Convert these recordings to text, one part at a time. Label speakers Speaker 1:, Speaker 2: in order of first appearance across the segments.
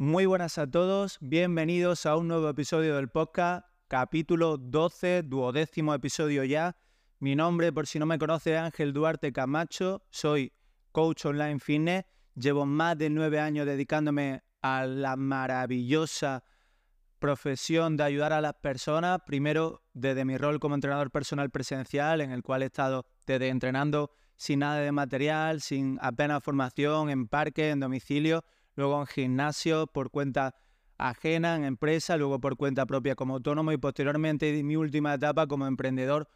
Speaker 1: Muy buenas a todos, bienvenidos a un nuevo episodio del podcast, capítulo 12, duodécimo episodio ya. Mi nombre, por si no me conoce, es Ángel Duarte Camacho, soy coach online fitness, llevo más de nueve años dedicándome a la maravillosa profesión de ayudar a las personas, primero desde mi rol como entrenador personal presencial, en el cual he estado desde entrenando sin nada de material, sin apenas formación, en parque, en domicilio, luego en gimnasio por cuenta ajena, en empresa, luego por cuenta propia como autónomo y posteriormente mi última etapa como emprendedor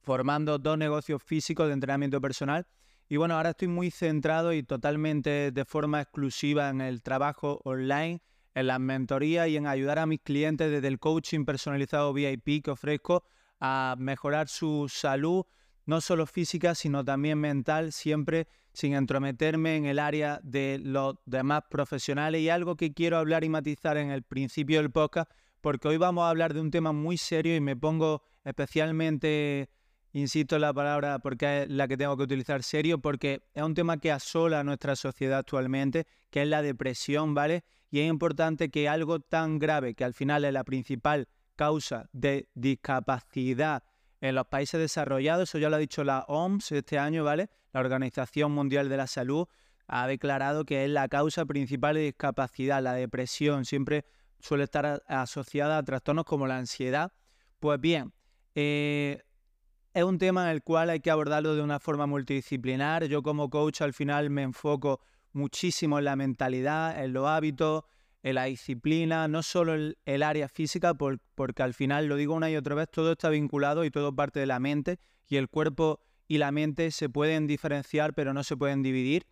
Speaker 1: formando dos negocios físicos de entrenamiento personal. Y bueno, ahora estoy muy centrado y totalmente de forma exclusiva en el trabajo online, en las mentorías y en ayudar a mis clientes desde el coaching personalizado VIP que ofrezco a mejorar su salud, no solo física, sino también mental, siempre sin entrometerme en el área de los demás profesionales. Y algo que quiero hablar y matizar en el principio del podcast, porque hoy vamos a hablar de un tema muy serio y me pongo especialmente, insisto en la palabra porque es la que tengo que utilizar serio, porque es un tema que asola a nuestra sociedad actualmente, que es la depresión, ¿vale? Y es importante que algo tan grave, que al final es la principal causa de discapacidad en los países desarrollados, eso ya lo ha dicho la OMS este año, ¿vale? La Organización Mundial de la Salud ha declarado que es la causa principal de discapacidad, la depresión, siempre suele estar asociada a trastornos como la ansiedad. Pues bien, eh, es un tema en el cual hay que abordarlo de una forma multidisciplinar. Yo como coach al final me enfoco muchísimo en la mentalidad, en los hábitos, en la disciplina, no solo el, el área física, porque al final, lo digo una y otra vez, todo está vinculado y todo parte de la mente y el cuerpo y la mente se pueden diferenciar pero no se pueden dividir,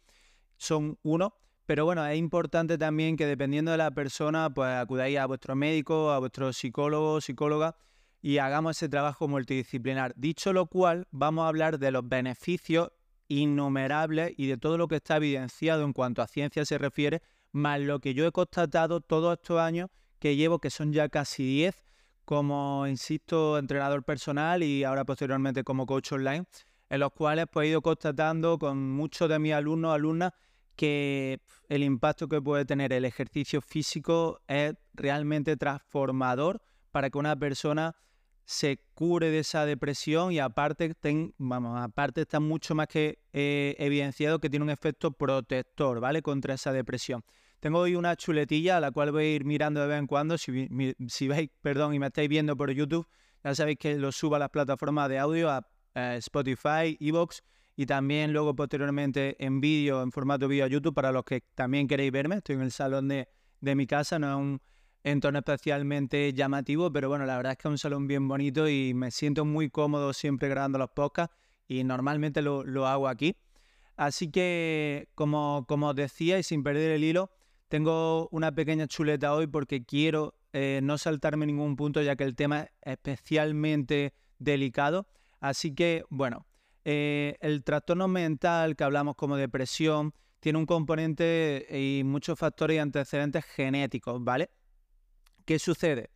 Speaker 1: son uno. Pero bueno, es importante también que dependiendo de la persona, pues acudáis a vuestro médico, a vuestro psicólogo, psicóloga y hagamos ese trabajo multidisciplinar. Dicho lo cual, vamos a hablar de los beneficios innumerables y de todo lo que está evidenciado en cuanto a ciencia se refiere más lo que yo he constatado todos estos años que llevo, que son ya casi 10, como, insisto, entrenador personal y ahora posteriormente como coach online, en los cuales pues, he ido constatando con muchos de mis alumnos, alumnas, que el impacto que puede tener el ejercicio físico es realmente transformador para que una persona se cure de esa depresión y aparte, vamos, aparte está mucho más que eh, evidenciado que tiene un efecto protector, ¿vale? Contra esa depresión. Tengo hoy una chuletilla a la cual voy a ir mirando de vez en cuando. Si, veis, perdón, y me estáis viendo por YouTube, ya sabéis que lo subo a las plataformas de audio, a, Spotify, Evox y también luego posteriormente en vídeo, en formato vídeo a YouTube para los que también queréis verme. Estoy en el salón de, de mi casa, no es un entorno especialmente llamativo, pero bueno, la verdad es que es un salón bien bonito y me siento muy cómodo siempre grabando los podcasts y normalmente lo, hago aquí. Así que, como, como os decía y sin perder el hilo, tengo una pequeña chuleta hoy porque quiero eh, no saltarme ningún punto ya que el tema es especialmente delicado. Así que, bueno, eh, el trastorno mental que hablamos como depresión tiene un componente y muchos factores y antecedentes genéticos, ¿vale? ¿Qué sucede?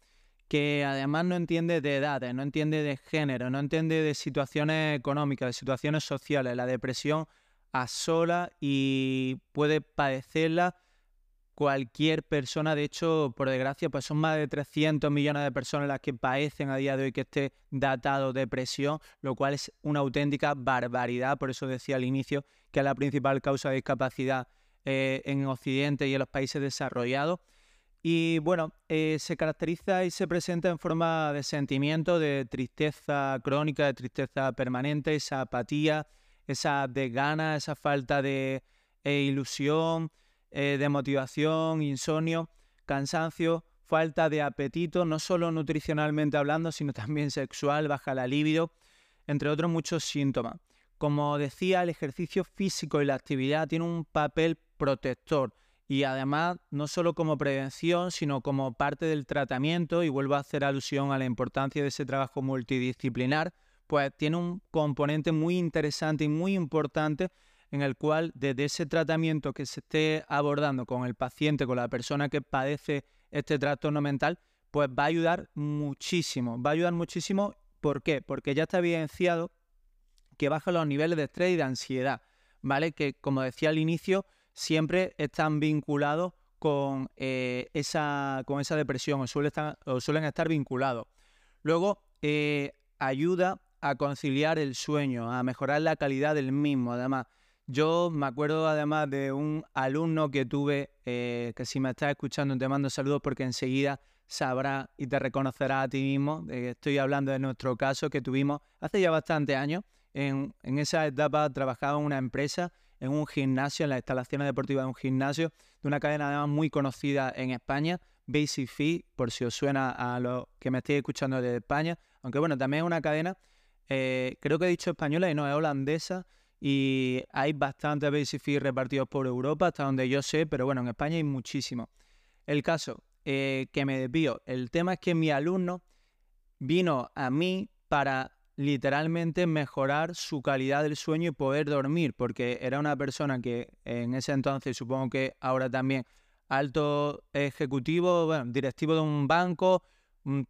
Speaker 1: Que además no entiende de edades, no entiende de género, no entiende de situaciones económicas, de situaciones sociales. La depresión asola y puede padecerla cualquier persona. De hecho, por desgracia, pues son más de 300 millones de personas las que padecen a día de hoy que esté datado depresión, lo cual es una auténtica barbaridad. Por eso decía al inicio que es la principal causa de discapacidad eh, en Occidente y en los países desarrollados. Y bueno, eh, se caracteriza y se presenta en forma de sentimiento de tristeza crónica, de tristeza permanente, esa apatía, esa desgana, esa falta de eh, ilusión, eh, de motivación, insomnio, cansancio, falta de apetito, no solo nutricionalmente hablando, sino también sexual, baja la libido, entre otros muchos síntomas. Como decía, el ejercicio físico y la actividad tienen un papel protector y además no solo como prevención, sino como parte del tratamiento, y vuelvo a hacer alusión a la importancia de ese trabajo multidisciplinar, pues tiene un componente muy interesante y muy importante en el cual desde ese tratamiento que se esté abordando con el paciente, con la persona que padece este trastorno mental, pues va a ayudar muchísimo, va a ayudar muchísimo, ¿por qué? Porque ya está evidenciado que baja los niveles de estrés y de ansiedad, ¿vale? Que como decía al inicio, siempre están vinculados con, eh, esa, con esa depresión o, suele estar, o suelen estar vinculados. Luego, eh, ayuda a conciliar el sueño, a mejorar la calidad del mismo. Además, yo me acuerdo además de un alumno que tuve, eh, que si me estás escuchando te mando saludos porque enseguida sabrá y te reconocerá a ti mismo. estoy hablando de nuestro caso que tuvimos hace ya bastantes años. En, en esa etapa trabajaba en una empresa, en un gimnasio, en la instalación deportiva de un gimnasio, de una cadena además muy conocida en España, Basic Fit, por si os suena a los que me estéis escuchando de España. Aunque bueno, también es una cadena, eh, creo que he dicho española y no, es holandesa. Y hay bastantes Basic Fit repartidos por Europa, hasta donde yo sé, pero bueno, en España hay muchísimos. El caso eh, que me desvío, el tema es que mi alumno vino a mí para literalmente mejorar su calidad del sueño y poder dormir, porque era una persona que en ese entonces, supongo que ahora también, alto ejecutivo, directivo de un banco, un,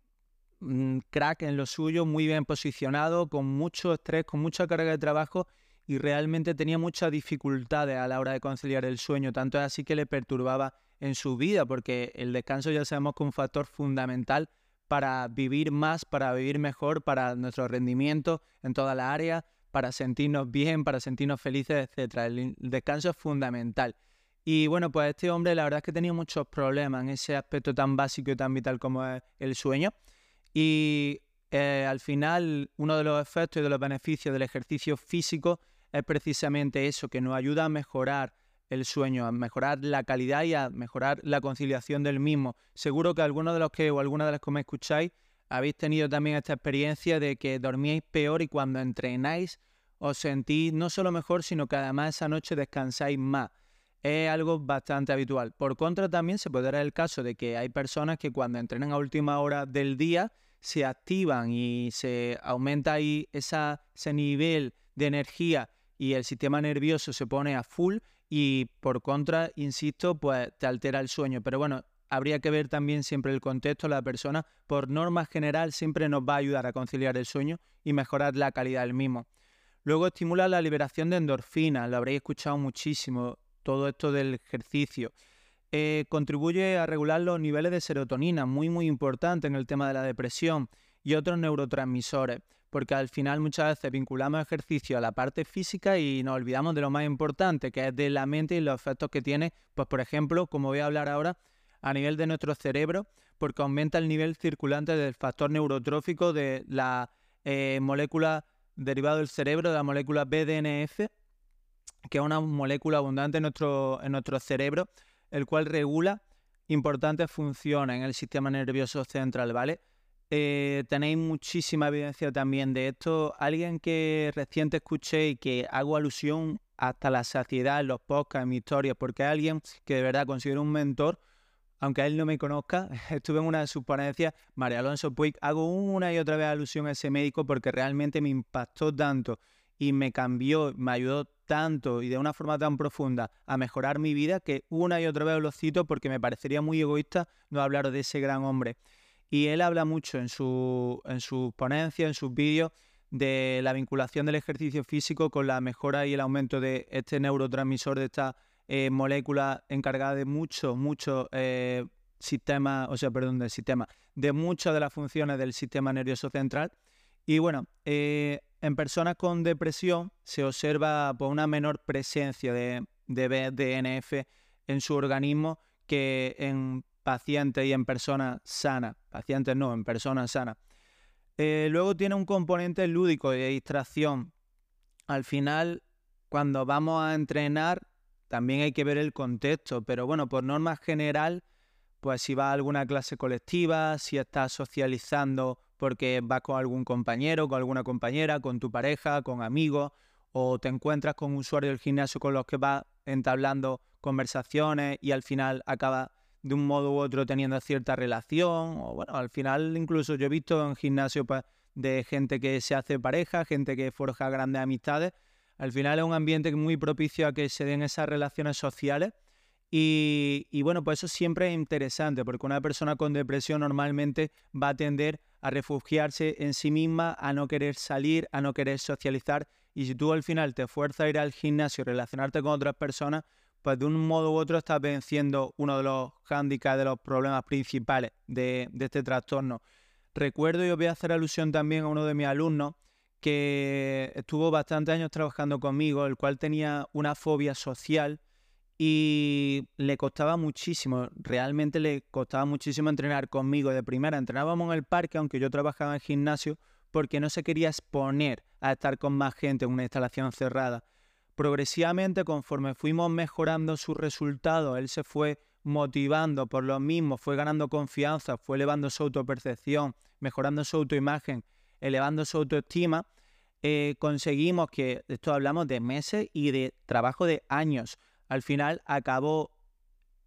Speaker 1: crack en lo suyo, muy bien posicionado, con mucho estrés, con mucha carga de trabajo y realmente tenía muchas dificultades a la hora de conciliar el sueño, tanto es así que le perturbaba en su vida, porque el descanso ya sabemos que es un factor fundamental para vivir más, para vivir mejor, para nuestro rendimiento en toda la área, para sentirnos bien, para sentirnos felices, etc. El descanso es fundamental. Y bueno, pues este hombre la verdad es que tenía muchos problemas en ese aspecto tan básico y tan vital como es el sueño. Y eh, al final uno de los efectos y de los beneficios del ejercicio físico es precisamente eso, que nos ayuda a mejorar el sueño, a mejorar la calidad y a mejorar la conciliación del mismo. Seguro que algunos de los que o alguna de las que me escucháis habéis tenido también esta experiencia de que dormíais peor y cuando entrenáis os sentís no solo mejor, sino que además esa noche descansáis más. Es algo bastante habitual. Por contra, también se puede dar el caso de que hay personas que cuando entrenan a última hora del día se activan y se aumenta ahí esa, ese nivel de energía y el sistema nervioso se pone a full y por contra, insisto, pues te altera el sueño. Pero bueno, habría que ver también siempre el contexto, la persona, por norma general, siempre nos va a ayudar a conciliar el sueño y mejorar la calidad del mismo. Luego estimula la liberación de endorfinas, lo habréis escuchado muchísimo, todo esto del ejercicio. Eh, contribuye a regular los niveles de serotonina, muy muy importante en el tema de la depresión y otros neurotransmisores porque al final muchas veces vinculamos ejercicio a la parte física y nos olvidamos de lo más importante, que es de la mente y los efectos que tiene, pues por ejemplo, como voy a hablar ahora, a nivel de nuestro cerebro, porque aumenta el nivel circulante del factor neurotrófico de la eh, molécula derivada del cerebro, de la molécula BDNF, que es una molécula abundante en nuestro, en nuestro cerebro, el cual regula importantes funciones en el sistema nervioso central, ¿vale? Eh, tenéis muchísima evidencia también de esto. Alguien que reciente escuché y que hago alusión hasta la saciedad en los podcasts, en mi historia, porque alguien que de verdad considero un mentor, aunque él no me conozca, estuve en una de sus ponencias, María Alonso Puig, hago una y otra vez alusión a ese médico porque realmente me impactó tanto y me cambió, me ayudó tanto y de una forma tan profunda a mejorar mi vida que una y otra vez lo cito porque me parecería muy egoísta no hablar de ese gran hombre. Y él habla mucho en, su, en sus ponencias, en sus vídeos, de la vinculación del ejercicio físico con la mejora y el aumento de este neurotransmisor, de esta eh, molécula encargada de muchos, muchos eh, sistemas, o sea, perdón, del sistema, de muchas de las funciones del sistema nervioso central. Y bueno, eh, en personas con depresión se observa por una menor presencia de, de BDNF en su organismo que en pacientes y en personas sanas. Pacientes no, en personas sanas. Eh, luego tiene un componente lúdico de distracción. Al final, cuando vamos a entrenar, también hay que ver el contexto, pero bueno, por norma general, pues si vas a alguna clase colectiva, si estás socializando porque vas con algún compañero, con alguna compañera, con tu pareja, con amigos, o te encuentras con usuarios del gimnasio con los que vas entablando conversaciones y al final acabas de un modo u otro teniendo cierta relación, o bueno, al final incluso yo he visto en gimnasio pues, de gente que se hace pareja, gente que forja grandes amistades, al final es un ambiente muy propicio a que se den esas relaciones sociales y, bueno, pues eso siempre es interesante porque una persona con depresión normalmente va a tender a refugiarse en sí misma, a no querer salir, a no querer socializar y si tú al final te fuerzas a ir al gimnasio relacionarte con otras personas, pues de un modo u otro estás venciendo uno de los hándicaps, de los problemas principales de, este trastorno. Recuerdo, y os voy a hacer alusión también a uno de mis alumnos, que estuvo bastantes años trabajando conmigo, el cual tenía una fobia social y le costaba muchísimo, realmente le costaba muchísimo entrenar conmigo. De primera entrenábamos en el parque, aunque yo trabajaba en gimnasio, porque no se quería exponer a estar con más gente en una instalación cerrada. Progresivamente, conforme fuimos mejorando sus resultados, él se fue motivando por lo mismo, fue ganando confianza, fue elevando su autopercepción, mejorando su autoimagen, elevando su autoestima, eh, conseguimos que, esto hablamos de meses y de trabajo de años, al final acabó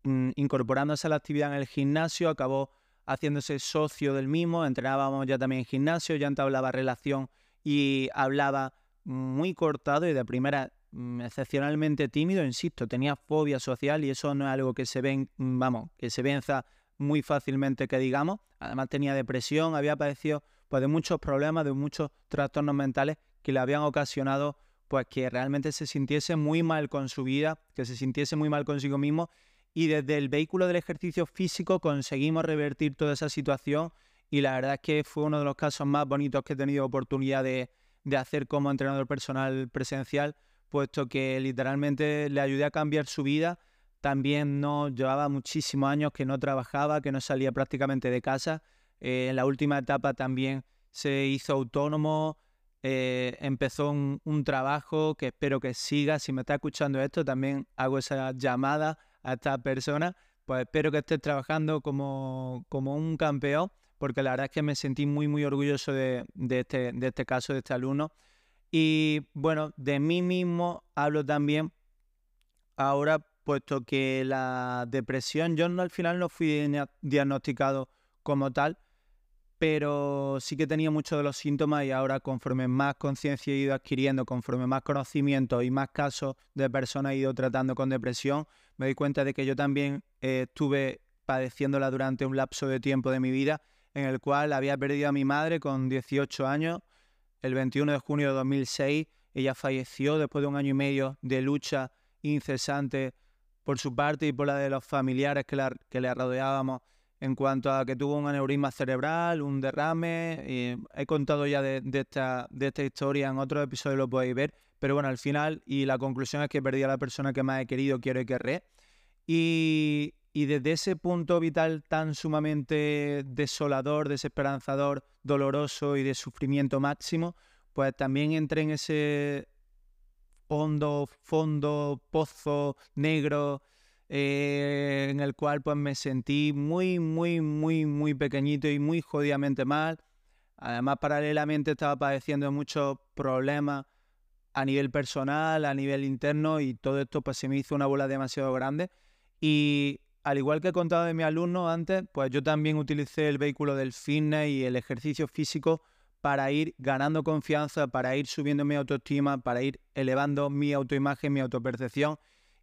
Speaker 1: mm, incorporándose a la actividad en el gimnasio, acabó haciéndose socio del mismo, entrenábamos ya también en gimnasio, ya entablaba relación y hablaba muy cortado y de primera excepcionalmente tímido, insisto, tenía fobia social y eso no es algo que se ven, mm, vamos, que se venza muy fácilmente que digamos. Además tenía depresión, había padecido pues de muchos problemas, de muchos trastornos mentales que le habían ocasionado pues que realmente se sintiese muy mal con su vida, que se sintiese muy mal consigo mismo y desde el vehículo del ejercicio físico conseguimos revertir toda esa situación y la verdad es que fue uno de los casos más bonitos que he tenido oportunidad de, hacer como entrenador personal presencial, puesto que literalmente le ayudé a cambiar su vida. También no llevaba muchísimos años que no trabajaba, que no salía prácticamente de casa. Eh, en la última etapa también se hizo autónomo, eh, empezó un, trabajo que espero que siga. Si me está escuchando esto, también hago esa llamada a esta persona. Pues espero que estés trabajando como, como un campeón, porque la verdad es que me sentí muy, muy orgulloso de, este, de este caso, de este alumno. Y bueno, de mí mismo hablo también ahora, puesto que la depresión, yo no, al final no fui diagnosticado como tal, pero sí que tenía muchos de los síntomas y ahora conforme más conciencia he ido adquiriendo, conforme más conocimiento y más casos de personas he ido tratando con depresión, me doy cuenta de que yo también eh, estuve padeciéndola durante un lapso de tiempo de mi vida en el cual había perdido a mi madre con 18 años, el 21 de junio de 2006, ella falleció después de un año y medio de lucha incesante por su parte y por la de los familiares que, la, que le rodeábamos en cuanto a que tuvo un aneurisma cerebral, un derrame. Y he contado ya de, esta, de esta historia en otros episodios, lo podéis ver. Pero bueno, al final, y la conclusión es que perdí a la persona que más he querido, quiero y querré. Y, y desde ese punto vital tan sumamente desolador, desesperanzador, doloroso y de sufrimiento máximo, pues también entré en ese hondo, fondo, pozo negro eh, en el cual pues me sentí muy, muy, muy, muy pequeñito y muy jodidamente mal. Además, paralelamente estaba padeciendo muchos problemas a nivel personal, a nivel interno y todo esto pues se me hizo una bola demasiado grande. Y al igual que he contado de mi alumno antes, pues yo también utilicé el vehículo del fitness y el ejercicio físico para ir ganando confianza, para ir subiendo mi autoestima, para ir elevando mi autoimagen, mi autopercepción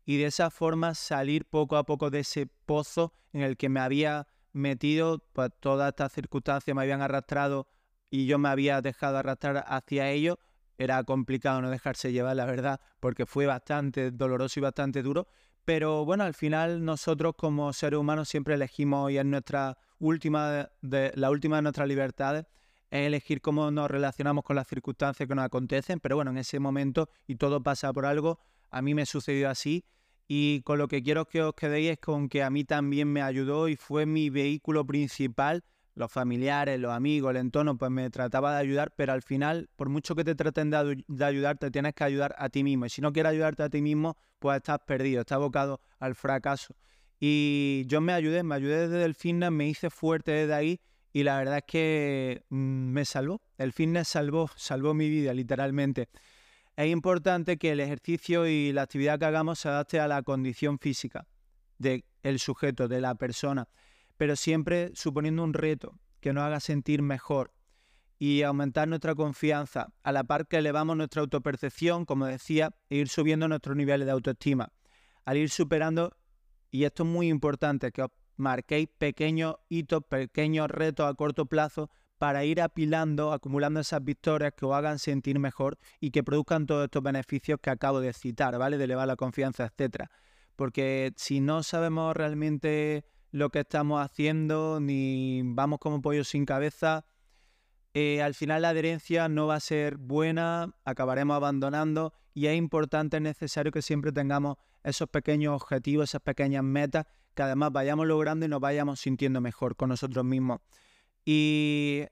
Speaker 1: y de esa forma salir poco a poco de ese pozo en el que me había metido, pues todas estas circunstancias me habían arrastrado y yo me había dejado arrastrar hacia ello. Era complicado no dejarse llevar, la verdad, porque fue bastante doloroso y bastante duro. Pero bueno, al final nosotros como seres humanos siempre elegimos y es nuestra última de, la última de nuestras libertades es elegir cómo nos relacionamos con las circunstancias que nos acontecen, pero bueno, en ese momento y todo pasa por algo, a mí me sucedió así y con lo que quiero que os quedéis es con que a mí también me ayudó y fue mi vehículo principal. Los familiares, los amigos, el entorno, pues me trataba de ayudar, pero al final, por mucho que te traten de, de ayudar, te tienes que ayudar a ti mismo. Y si no quieres ayudarte a ti mismo, pues estás perdido, estás abocado al fracaso. Y yo me ayudé, me ayudé desde el fitness, me hice fuerte desde ahí y la verdad es que mm, me salvó. El fitness salvó, salvó mi vida, literalmente es importante que el ejercicio y la actividad que hagamos se adapte a la condición física del sujeto, de la persona, pero siempre suponiendo un reto que nos haga sentir mejor y aumentar nuestra confianza, a la par que elevamos nuestra autopercepción, como decía, e ir subiendo nuestros niveles de autoestima. Al ir superando, y esto es muy importante, que os marquéis pequeños hitos, pequeños retos a corto plazo para ir apilando, acumulando esas victorias que os hagan sentir mejor y que produzcan todos estos beneficios que acabo de citar, ¿vale? De elevar la confianza, etcétera. porque si no sabemos realmente lo que estamos haciendo, ni vamos como pollo sin cabeza, eh, al final la adherencia no va a ser buena, acabaremos abandonando y es importante, es necesario que siempre tengamos esos pequeños objetivos, esas pequeñas metas, que además vayamos logrando y nos vayamos sintiendo mejor con nosotros mismos. Y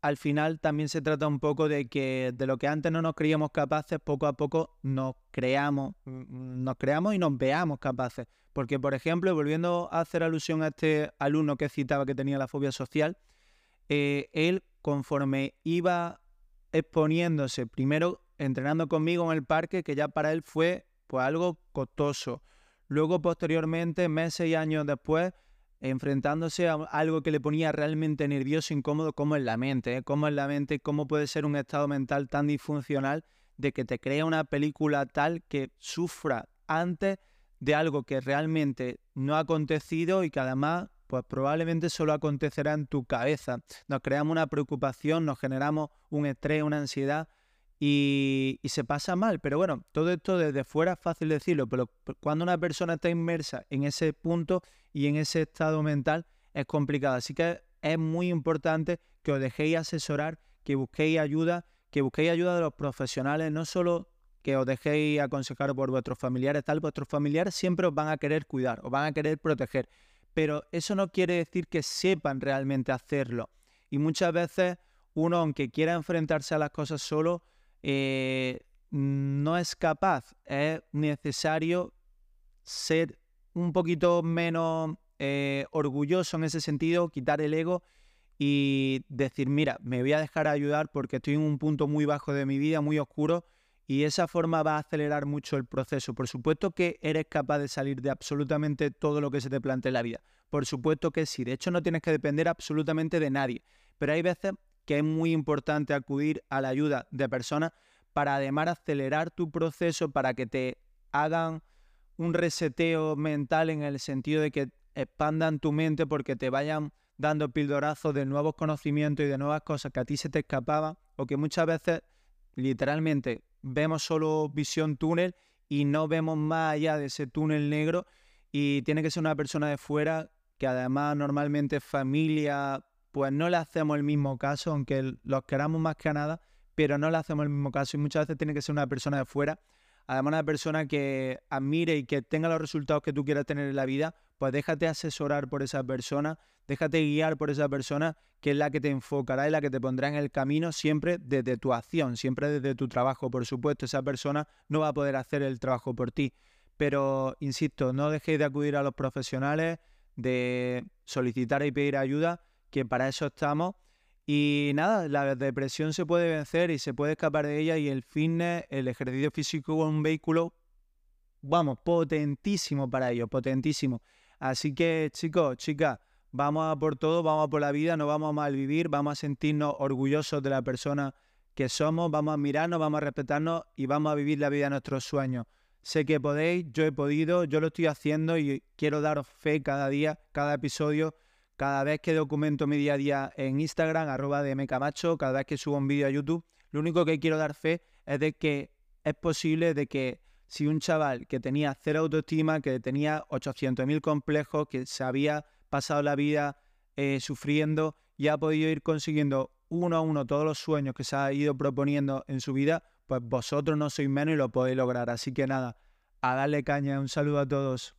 Speaker 1: al final también se trata un poco de que de lo que antes no nos creíamos capaces, poco a poco nos creamos, mm, nos creamos y nos veamos capaces. Porque, por ejemplo, volviendo a hacer alusión a este alumno que citaba que tenía la fobia social, eh, él conforme iba exponiéndose, primero entrenando conmigo en el parque, que ya para él fue pues algo costoso. Luego, posteriormente, meses y años después, enfrentándose a algo que le ponía realmente nervioso, incómodo, como en la mente, ¿eh? como en la mente, cómo puede ser un estado mental tan disfuncional de que te crea una película tal que sufra antes de algo que realmente no ha acontecido y que además pues probablemente solo acontecerá en tu cabeza. Nos creamos una preocupación, nos generamos un estrés, una ansiedad y, se pasa mal. Pero bueno, todo esto desde fuera es fácil decirlo, pero cuando una persona está inmersa en ese punto y en ese estado mental es complicado. Así que es muy importante que os dejéis asesorar, que busquéis ayuda, que busquéis ayuda de los profesionales, no solo que os dejéis aconsejar por vuestros familiares, tal, vuestros familiares siempre os van a querer cuidar, os van a querer proteger, pero eso no quiere decir que sepan realmente hacerlo. Y muchas veces uno, aunque quiera enfrentarse a las cosas solo, eh, no es capaz. Es necesario ser un poquito menos eh, orgulloso en ese sentido, quitar el ego y decir, mira, me voy a dejar ayudar porque estoy en un punto muy bajo de mi vida, muy oscuro, y esa forma va a acelerar mucho el proceso. Por supuesto que eres capaz de salir de absolutamente todo lo que se te plantee en la vida. Por supuesto que sí. De hecho, no tienes que depender absolutamente de nadie. Pero hay veces que es muy importante acudir a la ayuda de personas para además acelerar tu proceso, para que te hagan un reseteo mental en el sentido de que expandan tu mente porque te vayan dando pildorazos de nuevos conocimientos y de nuevas cosas que a ti se te escapaban o que muchas veces literalmente vemos solo visión túnel y no vemos más allá de ese túnel negro y tiene que ser una persona de fuera que además normalmente familia, pues no le hacemos el mismo caso, aunque los queramos más que nada, pero no le hacemos el mismo caso y muchas veces tiene que ser una persona de fuera, además una persona que admire y que tenga los resultados que tú quieras tener en la vida, pues déjate asesorar por esa persona, déjate guiar por esa persona que es la que te enfocará y la que te pondrá en el camino siempre desde tu acción, siempre desde tu trabajo. Por supuesto, esa persona no va a poder hacer el trabajo por ti. Pero, insisto, no dejéis de acudir a los profesionales, de solicitar y pedir ayuda, que para eso estamos. Y nada, la depresión se puede vencer y se puede escapar de ella y el fitness, el ejercicio físico es un vehículo, vamos, potentísimo para ello, potentísimo. Así que chicos, chicas, vamos a por todo, vamos a por la vida, no vamos a malvivir, vamos a sentirnos orgullosos de la persona que somos, vamos a mirarnos, vamos a respetarnos y vamos a vivir la vida de nuestros sueños. Sé que podéis, yo he podido, yo lo estoy haciendo y quiero daros fe cada día, cada episodio, cada vez que documento mi día a día en Instagram, arroba de mcamacho, cada vez que subo un vídeo a YouTube. Lo único que quiero dar fe es de que es posible de que si un chaval que tenía cero autoestima, que tenía 800.000 complejos, que se había pasado la vida eh, sufriendo y ha podido ir consiguiendo uno a uno todos los sueños que se ha ido proponiendo en su vida, pues vosotros no sois menos y lo podéis lograr. Así que nada, a darle caña. Un saludo a todos.